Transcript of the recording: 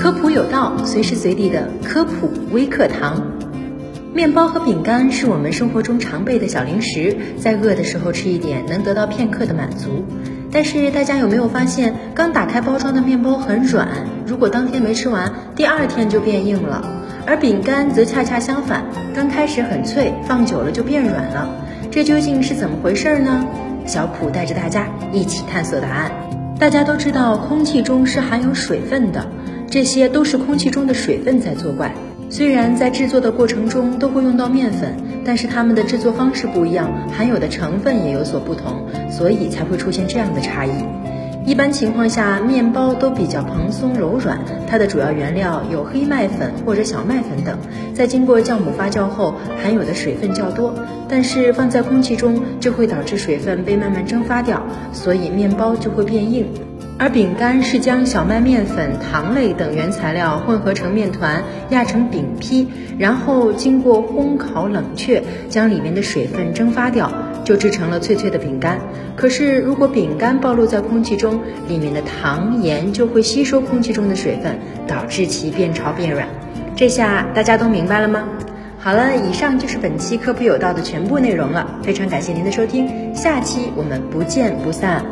科普有道，随时随地的科普微课堂。面包和饼干是我们生活中常备的小零食，在饿的时候吃一点，能得到片刻的满足。但是大家有没有发现，刚打开包装的面包很软，如果当天没吃完，第二天就变硬了；而饼干则恰恰相反，刚开始很脆，放久了就变软了。这究竟是怎么回事呢？小普带着大家一起探索答案。大家都知道，空气中是含有水分的，这些都是空气中的水分在作怪。虽然在制作的过程中都会用到面粉，但是它们的制作方式不一样，含有的成分也有所不同，所以才会出现这样的差异。一般情况下，面包都比较蓬松柔软，它的主要原料有黑麦粉或者小麦粉等，在经过酵母发酵后，含有的水分较多。但是放在空气中就会导致水分被慢慢蒸发掉，所以面包就会变硬。而饼干是将小麦面粉、糖类等原材料混合成面团，压成饼坯，然后经过烘烤冷却，将里面的水分蒸发掉，就制成了脆脆的饼干。可是如果饼干暴露在空气中，里面的糖盐就会吸收空气中的水分，导致其变潮变软。这下大家都明白了吗？好了，以上就是本期科普有道的全部内容了，非常感谢您的收听，下期我们不见不散。